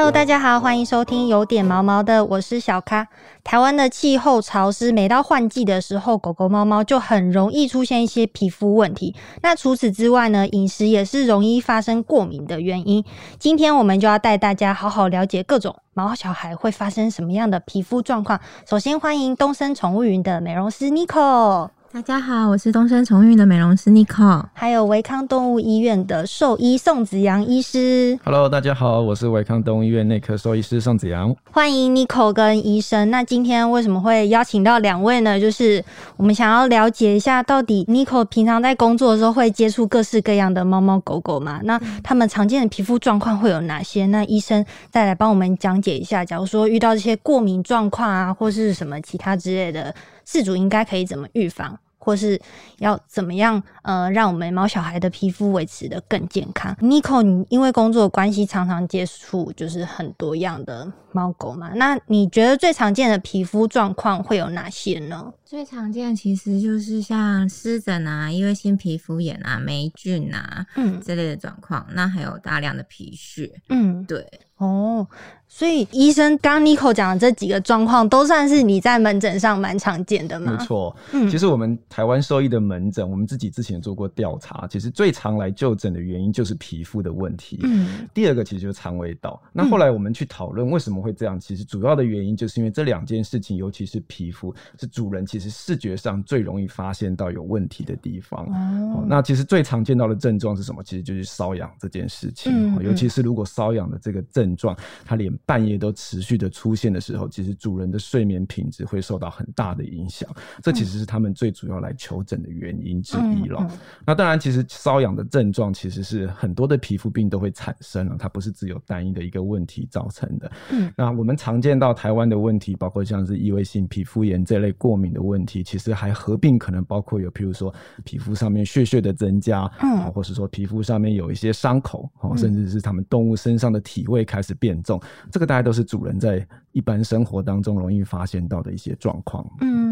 Hello，大家好，欢迎收听有点毛毛的，我是小咖。台湾的气候潮湿，每到换季的时候，狗狗、猫猫就很容易出现一些皮肤问题。那除此之外呢，饮食也是容易发生过敏的原因。今天我们就要带大家好好了解各种毛小孩会发生什么样的皮肤状况。首先欢迎东森宠物云的美容师 Nico。大家好，我是东森宠运的美容师 Nicole，还有维康动物医院的兽医宋子阳医师。Hello，大家好，我是维康动物医院内科兽医师宋子阳。欢迎 Nicole 跟医生。那今天为什么会邀请到两位呢？就是我们想要了解一下，到底 Nicole 平常在工作的时候会接触各式各样的猫猫狗狗吗？那他们常见的皮肤状况会有哪些？那医生再来帮我们讲解一下。假如说遇到这些过敏状况啊，或是什么其他之类的。饲主应该可以怎么预防，或是要怎么样？呃，让我们毛小孩的皮肤维持的更健康。Nico，你因为工作关系常常接触就是很多样的猫狗嘛，那你觉得最常见的皮肤状况会有哪些呢？最常见其实就是像湿疹啊、异位性皮肤炎啊、霉菌啊，嗯，这类的状况。那还有大量的皮屑，嗯，对，哦。所以医生刚 Nico 讲的这几个状况，都算是你在门诊上蛮常见的吗？没错，嗯，其实我们台湾兽医的门诊，我们自己之前做过调查，其实最常来就诊的原因就是皮肤的问题。嗯，第二个其实就是肠胃道。那后来我们去讨论为什么会这样，其实主要的原因就是因为这两件事情，尤其是皮肤，是主人其实视觉上最容易发现到有问题的地方。哦，那其实最常见到的症状是什么？其实就是瘙痒这件事情。嗯，尤其是如果瘙痒的这个症状，它连半夜都持续的出现的时候，其实主人的睡眠品质会受到很大的影响。这其实是他们最主要来求诊的原因之一了。那当然，其实瘙痒的症状其实是很多的皮肤病都会产生了，它不是只有单一的一个问题造成的。嗯，那我们常见到台湾的问题，包括像是异位性皮肤炎这类过敏的问题，其实还合并可能包括有，譬如说皮肤上面血血的增加，嗯，或是说皮肤上面有一些伤口，哦，甚至是他们动物身上的体味开开始变重，这个大家。都是主人在一般生活当中容易发现到的一些状况。嗯，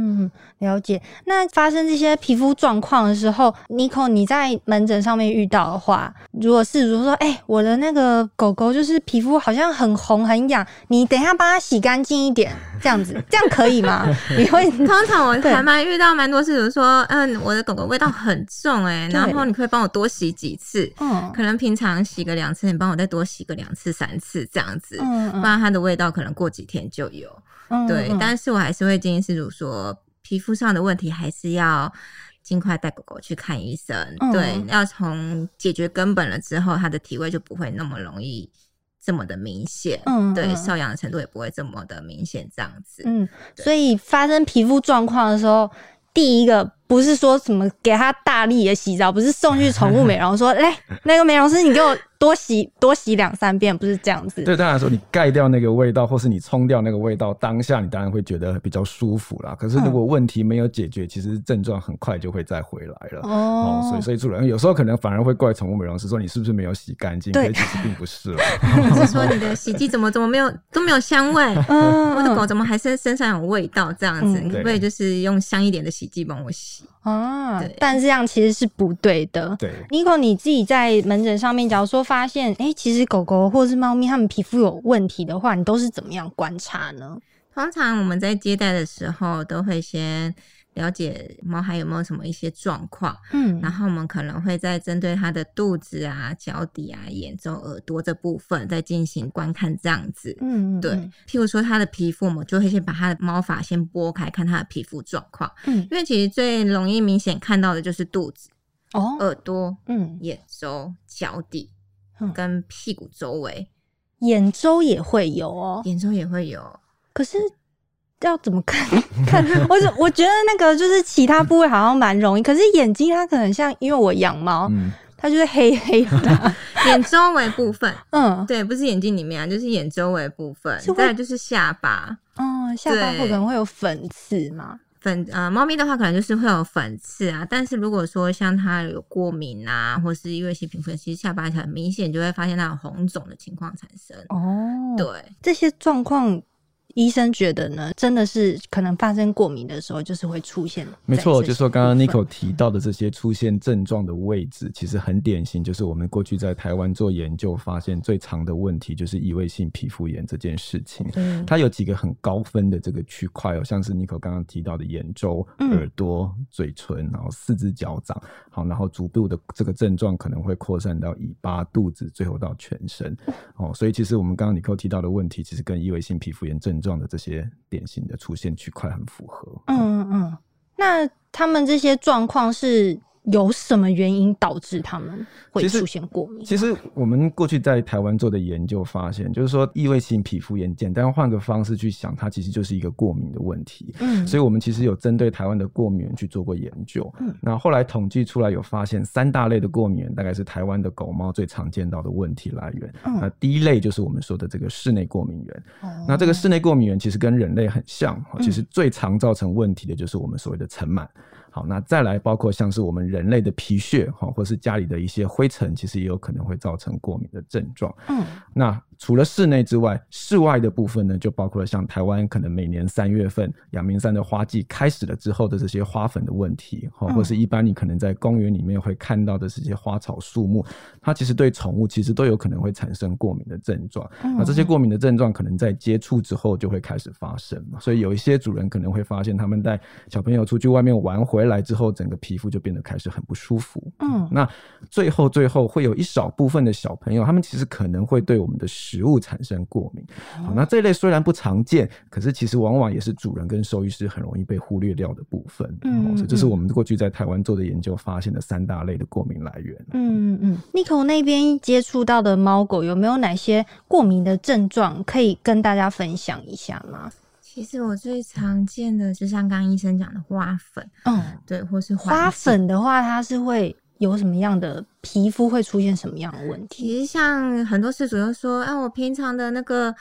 了解。那发生这些皮肤状况的时候，Nico，你在门诊上面遇到的话，如果是如果说，哎，我的那个狗狗就是皮肤好像很红很痒，你等一下帮它洗干净一点，这样子，这样可以吗？你 会通常我还蛮遇到蛮多次，如说，嗯，我的狗狗味道很重，哎，然后你可以帮我多洗几次，嗯，可能平常洗个两次，你帮我再多洗个两次三次这样子，嗯，不然它的味道可能过几天就有。对，但是我还是会建议饲主说，皮肤上的问题还是要尽快带狗狗去看医生。对，要从解决根本了之后，它的体味就不会那么容易这么的明显。嗯，对，瘙痒的程度也不会这么的明显，这样子。嗯，所以发生皮肤状况的时候，第一个。不是说什么给他大力的洗澡，不是送去宠物美容，说哎，那个美容师你给我多洗 多洗两三遍，不是这样子。对，当然说你盖掉那个味道，或是你冲掉那个味道，当下你当然会觉得比较舒服啦。可是如果问题没有解决，其实症状很快就会再回来了。哦，所以所以主人有时候可能反而会怪宠物美容师说你是不是没有洗干净？对，其实并不是了。是说你的洗剂怎么怎么没有都没有香味？嗯，我的狗怎么还身身上有味道？这样子，你可不可以就是用香一点的洗剂帮我洗？啊，但是这样其实是不对的。对，Nico，你自己在门诊上面，假如说发现，哎，其实狗狗或者是猫咪它们皮肤有问题的话，你都是怎么样观察呢？通常我们在接待的时候都会先。了解猫还有没有什么一些状况，嗯，然后我们可能会再针对它的肚子啊、脚底啊、眼周、耳朵这部分再进行观看，这样子，嗯，对。譬如说它的皮肤，我们就会先把它的猫发先拨开，看它的皮肤状况，嗯，因为其实最容易明显看到的就是肚子、哦、耳朵、嗯、眼周、脚底跟屁股周围，眼周也会有哦，眼周也会有，可是。要怎么看？看我我觉得那个就是其他部位好像蛮容易，可是眼睛它可能像，因为我养猫，它就是黑黑的，眼周围部分，嗯，对，不是眼睛里面啊，就是眼周围部分，再就是下巴，哦，下巴会可能会有粉刺嘛？粉呃，猫咪的话可能就是会有粉刺啊，但是如果说像它有过敏啊，或是因为细皮肤，其实下巴很明显就会发现它有红肿的情况产生。哦，对，这些状况。医生觉得呢，真的是可能发生过敏的时候，就是会出现。没错，就说刚刚 Nico 提到的这些出现症状的位置，其实很典型，就是我们过去在台湾做研究发现最常的问题，就是异位性皮肤炎这件事情。嗯，它有几个很高分的这个区块哦，像是 Nico 刚刚提到的眼周、耳朵、嘴唇，然后四肢脚掌，好，然后逐步的这个症状可能会扩散到尾巴、肚子，最后到全身。哦，所以其实我们刚刚 Nico 提到的问题，其实跟异位性皮肤炎症状状的这些典型的出现区块很符合。嗯嗯嗯，那他们这些状况是？有什么原因导致他们会出现过敏？其实我们过去在台湾做的研究发现，就是说异位性皮肤炎，简单换个方式去想，它其实就是一个过敏的问题。嗯，所以我们其实有针对台湾的过敏源去做过研究。嗯，那后来统计出来有发现，三大类的过敏源大概是台湾的狗猫最常见到的问题来源。那第一类就是我们说的这个室内过敏源。那这个室内过敏源其实跟人类很像，其实最常造成问题的就是我们所谓的尘螨。好，那再来包括像是我们人类的皮屑，哈，或是家里的一些灰尘，其实也有可能会造成过敏的症状。嗯，那。除了室内之外，室外的部分呢，就包括了像台湾可能每年三月份阳明山的花季开始了之后的这些花粉的问题，或或是一般你可能在公园里面会看到的这些花草树木，它其实对宠物其实都有可能会产生过敏的症状。那这些过敏的症状可能在接触之后就会开始发生，所以有一些主人可能会发现他们带小朋友出去外面玩回来之后，整个皮肤就变得开始很不舒服。嗯，那最后最后会有一少部分的小朋友，他们其实可能会对我们的。食物产生过敏，好，那这类虽然不常见，可是其实往往也是主人跟兽医师很容易被忽略掉的部分。嗯，所以这是我们过去在台湾做的研究发现的三大类的过敏来源。嗯嗯，Nico 那边接触到的猫狗有没有哪些过敏的症状可以跟大家分享一下吗？其实我最常见的就像刚刚医生讲的花粉，嗯，对，或是花粉的话，它是会。有什么样的皮肤会出现什么样的问题？其实像很多事主都说，哎，我平常的那个。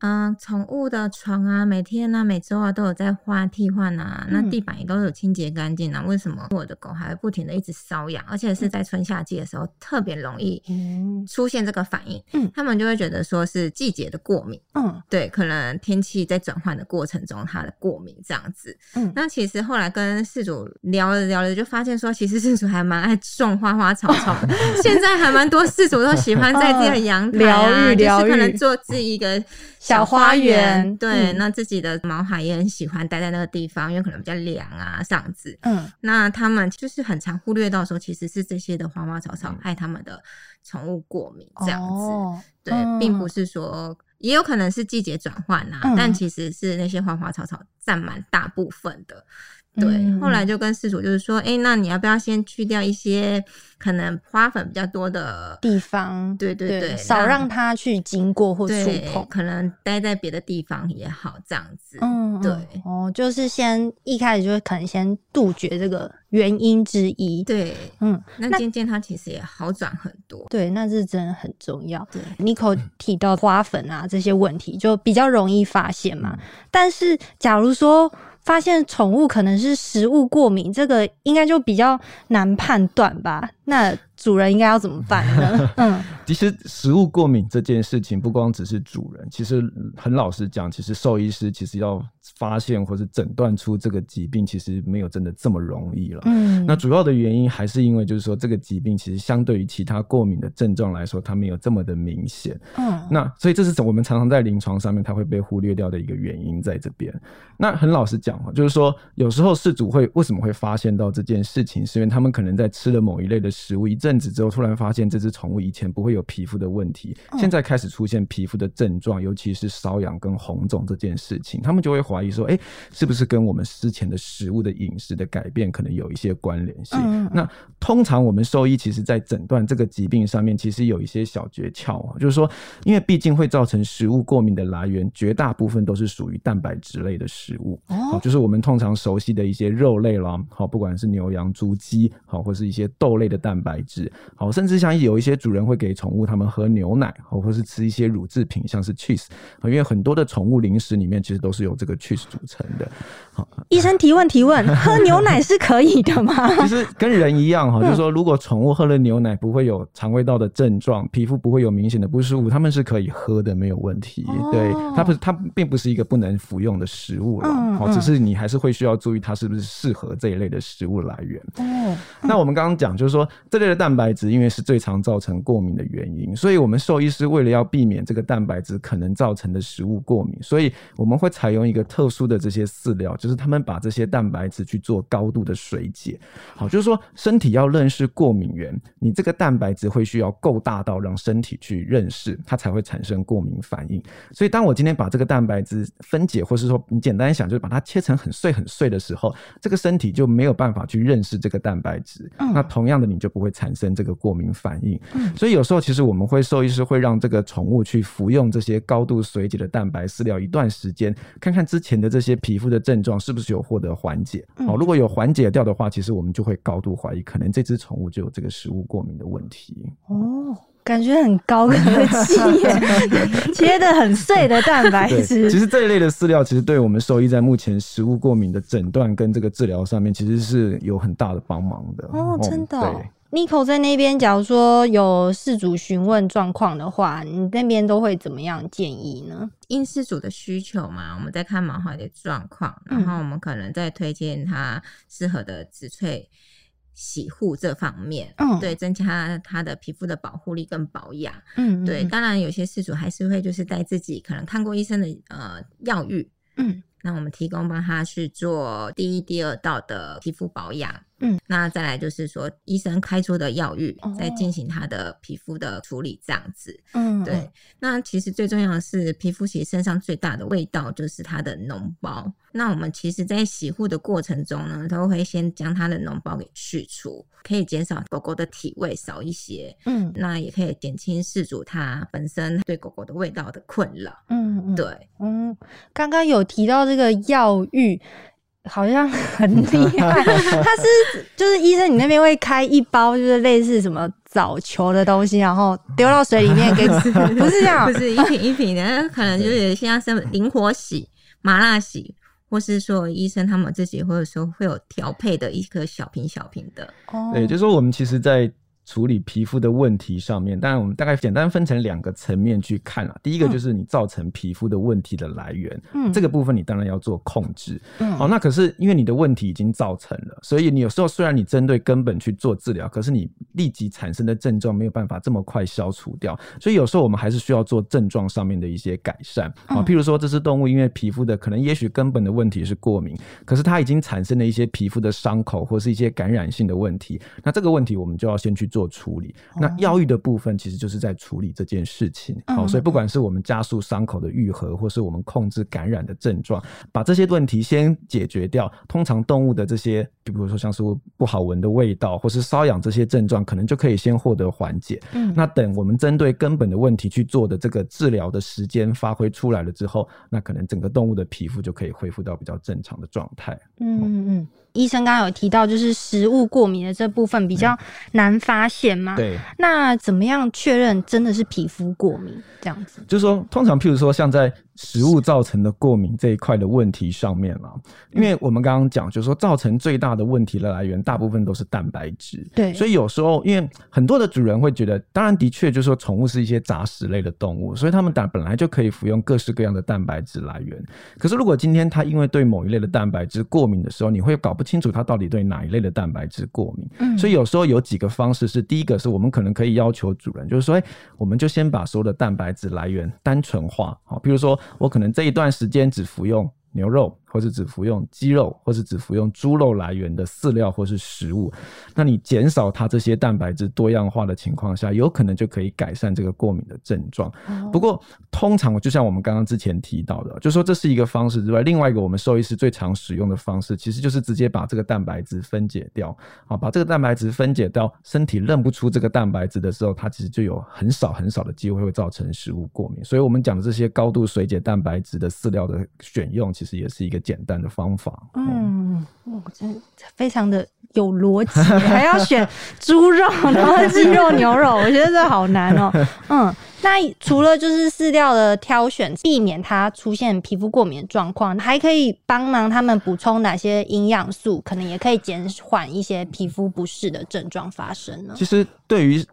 嗯，宠物的床啊，每天啊、每周啊都有在换替换啊，那地板也都有清洁干净啊。为什么我的狗还会不停的一直瘙痒，而且是在春夏季的时候特别容易出现这个反应？嗯，他们就会觉得说是季节的过敏。嗯，对，可能天气在转换的过程中，它的过敏这样子。嗯，那其实后来跟事主聊了聊了，就发现说，其实事主还蛮爱种花花草草的，现在还蛮多事主都喜欢在自己的阳台啊，就是可能做自己一个。小花园，对，那自己的毛孩也很喜欢待在那个地方，因为可能比较凉啊，这样子。嗯，那他们就是很常忽略到说，其实是这些的花花草草害他们的宠物过敏，这样子。对，并不是说，也有可能是季节转换啊，但其实是那些花花草草占满大部分的。对，后来就跟事主就是说，哎，那你要不要先去掉一些可能花粉比较多的地方？对对对，少让它去经过或触碰，可能待在别的地方也好，这样子。嗯，对，哦，就是先一开始就会可能先杜绝这个原因之一。对，嗯，那渐渐它其实也好转很多。对，那是真的很重要。对，Nico 提到花粉啊这些问题，就比较容易发现嘛。但是假如说。发现宠物可能是食物过敏，这个应该就比较难判断吧？那。主人应该要怎么办呢？嗯，其实食物过敏这件事情不光只是主人，其实很老实讲，其实兽医师其实要发现或是诊断出这个疾病，其实没有真的这么容易了。嗯，那主要的原因还是因为就是说这个疾病其实相对于其他过敏的症状来说，它没有这么的明显。嗯，那所以这是我们常常在临床上面它会被忽略掉的一个原因在这边。那很老实讲就是说有时候事主会为什么会发现到这件事情，是因为他们可能在吃了某一类的食物一阵。阵子之后，突然发现这只宠物以前不会有皮肤的问题，现在开始出现皮肤的症状，尤其是瘙痒跟红肿这件事情，他们就会怀疑说：“哎，是不是跟我们之前的食物的饮食的改变可能有一些关联性？”那通常我们兽医其实在诊断这个疾病上面，其实有一些小诀窍啊，就是说，因为毕竟会造成食物过敏的来源，绝大部分都是属于蛋白质类的食物，哦，就是我们通常熟悉的一些肉类啦，好，不管是牛羊猪鸡，好，或是一些豆类的蛋白质。好，甚至像有一些主人会给宠物他们喝牛奶，或或是吃一些乳制品，像是 cheese，因为很多的宠物零食里面其实都是由这个 cheese 组成的。好，医生提问提问，喝牛奶是可以的吗？其实跟人一样哈，就是说如果宠物喝了牛奶不会有肠胃道的症状，皮肤不会有明显的不舒服，他们是可以喝的，没有问题。对，它不是它并不是一个不能服用的食物了，好，只是你还是会需要注意它是不是适合这一类的食物来源。哦，那我们刚刚讲就是说这类的蛋白质，因为是最常造成过敏的原因，所以我们兽医师为了要避免这个蛋白质可能造成的食物过敏，所以我们会采用一个特殊的这些饲料，就是他们把这些蛋白质去做高度的水解。好，就是说身体要认识过敏源，你这个蛋白质会需要够大到让身体去认识，它才会产生过敏反应。所以当我今天把这个蛋白质分解，或是说你简单想，就是把它切成很碎很碎的时候，这个身体就没有办法去认识这个蛋白质。那同样的，你就不会产生这个过敏反应。所以有时候其实我们会兽医师会让这个宠物去服用这些高度水解的蛋白饲料一段时间，看看之前的这些皮肤的症状是不是有获得缓解。好，如果有缓解掉的话，其实我们就会高度怀疑，可能这只宠物就有这个食物过敏的问题。哦。感觉很高科技，切的很碎的蛋白质。其实这一类的饲料，其实对我们兽医在目前食物过敏的诊断跟这个治疗上面，其实是有很大的帮忙的。哦，真的。对，Nico 在那边，假如说有事主询问状况的话，你那边都会怎么样建议呢？因事主的需求嘛，我们在看毛孩的状况，然后我们可能再推荐他适合的植萃。洗护这方面，嗯，对，增加他的皮肤的保护力跟保养，嗯，对，当然有些事主还是会就是带自己可能看过医生的呃药浴，嗯，那我们提供帮他去做第一、第二道的皮肤保养。嗯，那再来就是说，医生开出的药浴在进行他的皮肤的处理，这样子。嗯，对。那其实最重要的是，皮肤其实身上最大的味道就是它的脓包。那我们其实，在洗护的过程中呢，都会先将它的脓包给去除，可以减少狗狗的体味少一些。嗯，那也可以减轻饲主它本身对狗狗的味道的困扰。嗯，对。嗯，刚刚有提到这个药浴。好像很厉害，他是就是医生，你那边会开一包，就是类似什么藻球的东西，然后丢到水里面给吃，不是这样，不是一瓶一瓶的，可能就是像是灵活洗、麻辣洗，或是说医生他们自己或者说会有调配的一个小瓶小瓶的。哦，对，就是说我们其实，在。处理皮肤的问题上面，当然我们大概简单分成两个层面去看了。第一个就是你造成皮肤的问题的来源，嗯，这个部分你当然要做控制，嗯，好，那可是因为你的问题已经造成了，所以你有时候虽然你针对根本去做治疗，可是你立即产生的症状没有办法这么快消除掉，所以有时候我们还是需要做症状上面的一些改善，啊，譬如说这只动物因为皮肤的可能也许根本的问题是过敏，可是它已经产生了一些皮肤的伤口或是一些感染性的问题，那这个问题我们就要先去做。做处理，那药浴的部分其实就是在处理这件事情。好，所以不管是我们加速伤口的愈合，或是我们控制感染的症状，把这些问题先解决掉。通常动物的这些，比如说像是不好闻的味道，或是瘙痒这些症状，可能就可以先获得缓解。嗯，那等我们针对根本的问题去做的这个治疗的时间发挥出来了之后，那可能整个动物的皮肤就可以恢复到比较正常的状态。嗯嗯嗯。医生刚刚有提到，就是食物过敏的这部分比较难发现嘛？对。那怎么样确认真的是皮肤过敏这样子？就是说，通常譬如说，像在食物造成的过敏这一块的问题上面了，因为我们刚刚讲，就是说造成最大的问题的来源，大部分都是蛋白质。对。所以有时候，因为很多的主人会觉得，当然的确就是说，宠物是一些杂食类的动物，所以他们打本来就可以服用各式各样的蛋白质来源。可是如果今天它因为对某一类的蛋白质过敏的时候，你会搞不清楚它到底对哪一类的蛋白质过敏，嗯，所以有时候有几个方式是：第一个是我们可能可以要求主人，就是说，哎，我们就先把所有的蛋白质来源单纯化，好，比如说我可能这一段时间只服用牛肉。或是只服用鸡肉，或是只服用猪肉来源的饲料或是食物，那你减少它这些蛋白质多样化的情况下，有可能就可以改善这个过敏的症状。不过，通常就像我们刚刚之前提到的，就说这是一个方式之外，另外一个我们兽医师最常使用的方式，其实就是直接把这个蛋白质分解掉。啊，把这个蛋白质分解掉，身体认不出这个蛋白质的时候，它其实就有很少很少的机会会造成食物过敏。所以我们讲的这些高度水解蛋白质的饲料的选用，其实也是一个。简单的方法。嗯，我真非常的有逻辑，还要选猪肉，然后鸡肉、牛肉，我觉得这好难哦。嗯。那除了就是饲料的挑选，避免它出现皮肤过敏状况，还可以帮忙他们补充哪些营养素？可能也可以减缓一些皮肤不适的症状发生呢？其实对于。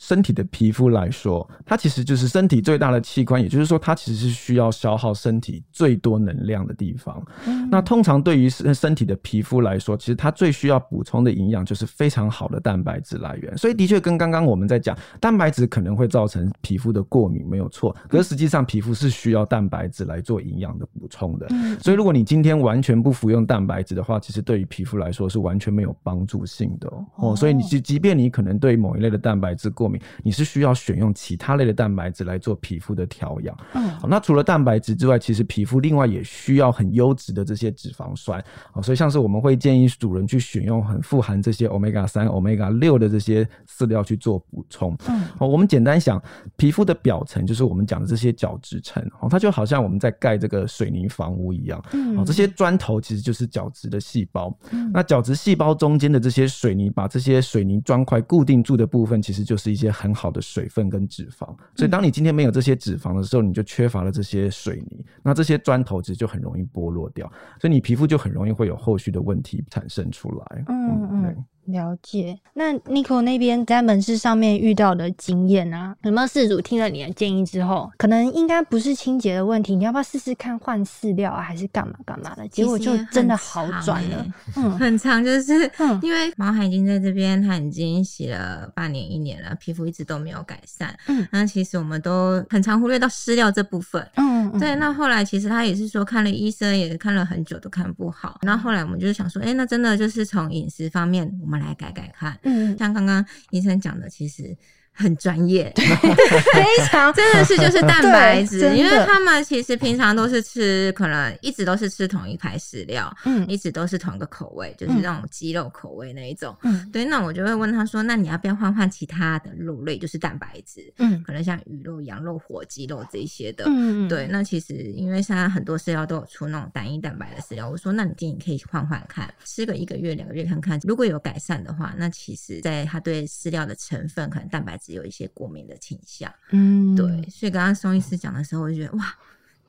身体的皮肤来说，它其实就是身体最大的器官，也就是说，它其实是需要消耗身体最多能量的地方。那通常对于身身体的皮肤来说，其实它最需要补充的营养就是非常好的蛋白质来源。所以，的确跟刚刚我们在讲，蛋白质可能会造成皮肤的过敏，没有错。可是实际上，皮肤是需要蛋白质来做营养的补充的。所以，如果你今天完全不服用蛋白质的话，其实对于皮肤来说是完全没有帮助性的哦。所以，你即即便你可能对某一类的蛋白质过敏，你是需要选用其他类的蛋白质来做皮肤的调养。嗯，好，那除了蛋白质之外，其实皮肤另外也需要很优质的这些脂肪酸。好，所以像是我们会建议主人去选用很富含这些 omega 三、omega 六的这些饲料去做补充。嗯，好，我们简单想，皮肤的表层就是我们讲的这些角质层，哦，它就好像我们在盖这个水泥房屋一样。嗯，哦，这些砖头其实就是角质的细胞。嗯，那角质细胞中间的这些水泥，把这些水泥砖块固定住的部分，其实就是一些很好的水分跟脂肪，所以当你今天没有这些脂肪的时候，你就缺乏了这些水泥，那这些砖头其实就很容易剥落掉，所以你皮肤就很容易会有后续的问题产生出来。嗯嗯。了解，那 Nico 那边在门市上面遇到的经验啊，有没有事主听了你的建议之后，可能应该不是清洁的问题，你要不要试试看换饲料啊，还是干嘛干嘛的？结果就真的好转了，嗯，很长，就是因为毛海已经在这边，他已经洗了半年一年了，皮肤一直都没有改善，嗯，那其实我们都很常忽略到饲料这部分，嗯，对，那后来其实他也是说看了医生，也看了很久都看不好，那后来我们就是想说，哎，那真的就是从饮食方面我们。来改改看，嗯，像刚刚医生讲的，其实。很专业，非常真的是就是蛋白质，因为他们其实平常都是吃，可能一直都是吃同一排饲料，嗯，一直都是同一个口味，就是那种鸡肉口味那一种，嗯，对，那我就会问他说，那你要不要换换其他的肉类，就是蛋白质，嗯，可能像鱼肉、羊肉、火鸡肉这些的，嗯，对，那其实因为现在很多饲料都有出那种单一蛋白的饲料，我说那你建议可以换换看，吃个一个月、两个月看看，如果有改善的话，那其实在它对饲料的成分，可能蛋白质。有一些过敏的倾向，嗯，对，所以刚刚宋医师讲的时候，我就觉得哇，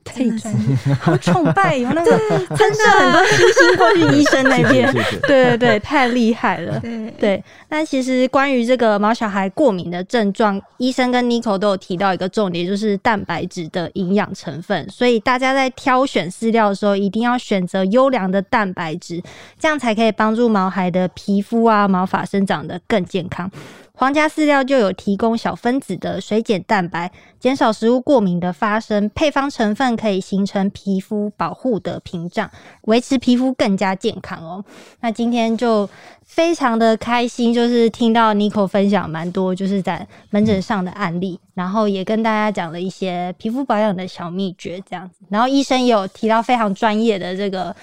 太专业，好崇拜有那个真的很多星星过去医生那边，对对对，太厉害了，对对。那其实关于这个毛小孩过敏的症状，医生跟 Nico 都有提到一个重点，就是蛋白质的营养成分。所以大家在挑选饲料的时候，一定要选择优良的蛋白质，这样才可以帮助毛孩的皮肤啊毛发生长得更健康。皇家饲料就有提供小分子的水解蛋白，减少食物过敏的发生。配方成分可以形成皮肤保护的屏障，维持皮肤更加健康哦。那今天就非常的开心，就是听到 Nico 分享蛮多就是在门诊上的案例，然后也跟大家讲了一些皮肤保养的小秘诀这样子。然后医生也有提到非常专业的这个。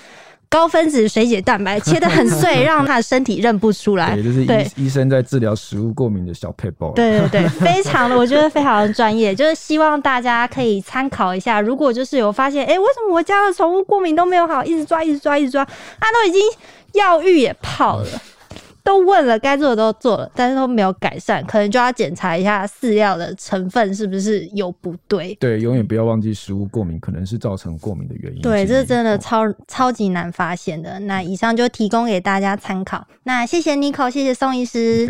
高分子水解蛋白 切的很碎，让他的身体认不出来。对，就是医医生在治疗食物过敏的小配包。对对对，非常的，我觉得非常的专业，就是希望大家可以参考一下。如果就是有发现，哎，为什么我家的宠物过敏都没有好，一直抓，一直抓，一直抓，它都已经药浴也泡了。都问了，该做的都做了，但是都没有改善，可能就要检查一下饲料的成分是不是有不对。对，永远不要忘记食物过敏可能是造成过敏的原因。对，这是真的超超级难发现的。那以上就提供给大家参考。那谢谢 Nico，谢谢宋医师，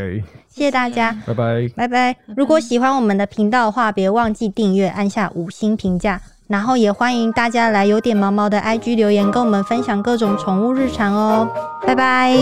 谢谢大家，拜拜，拜拜。如果喜欢我们的频道的话，别忘记订阅，按下五星评价，然后也欢迎大家来有点毛毛的 IG 留言，跟我们分享各种宠物日常哦。拜拜。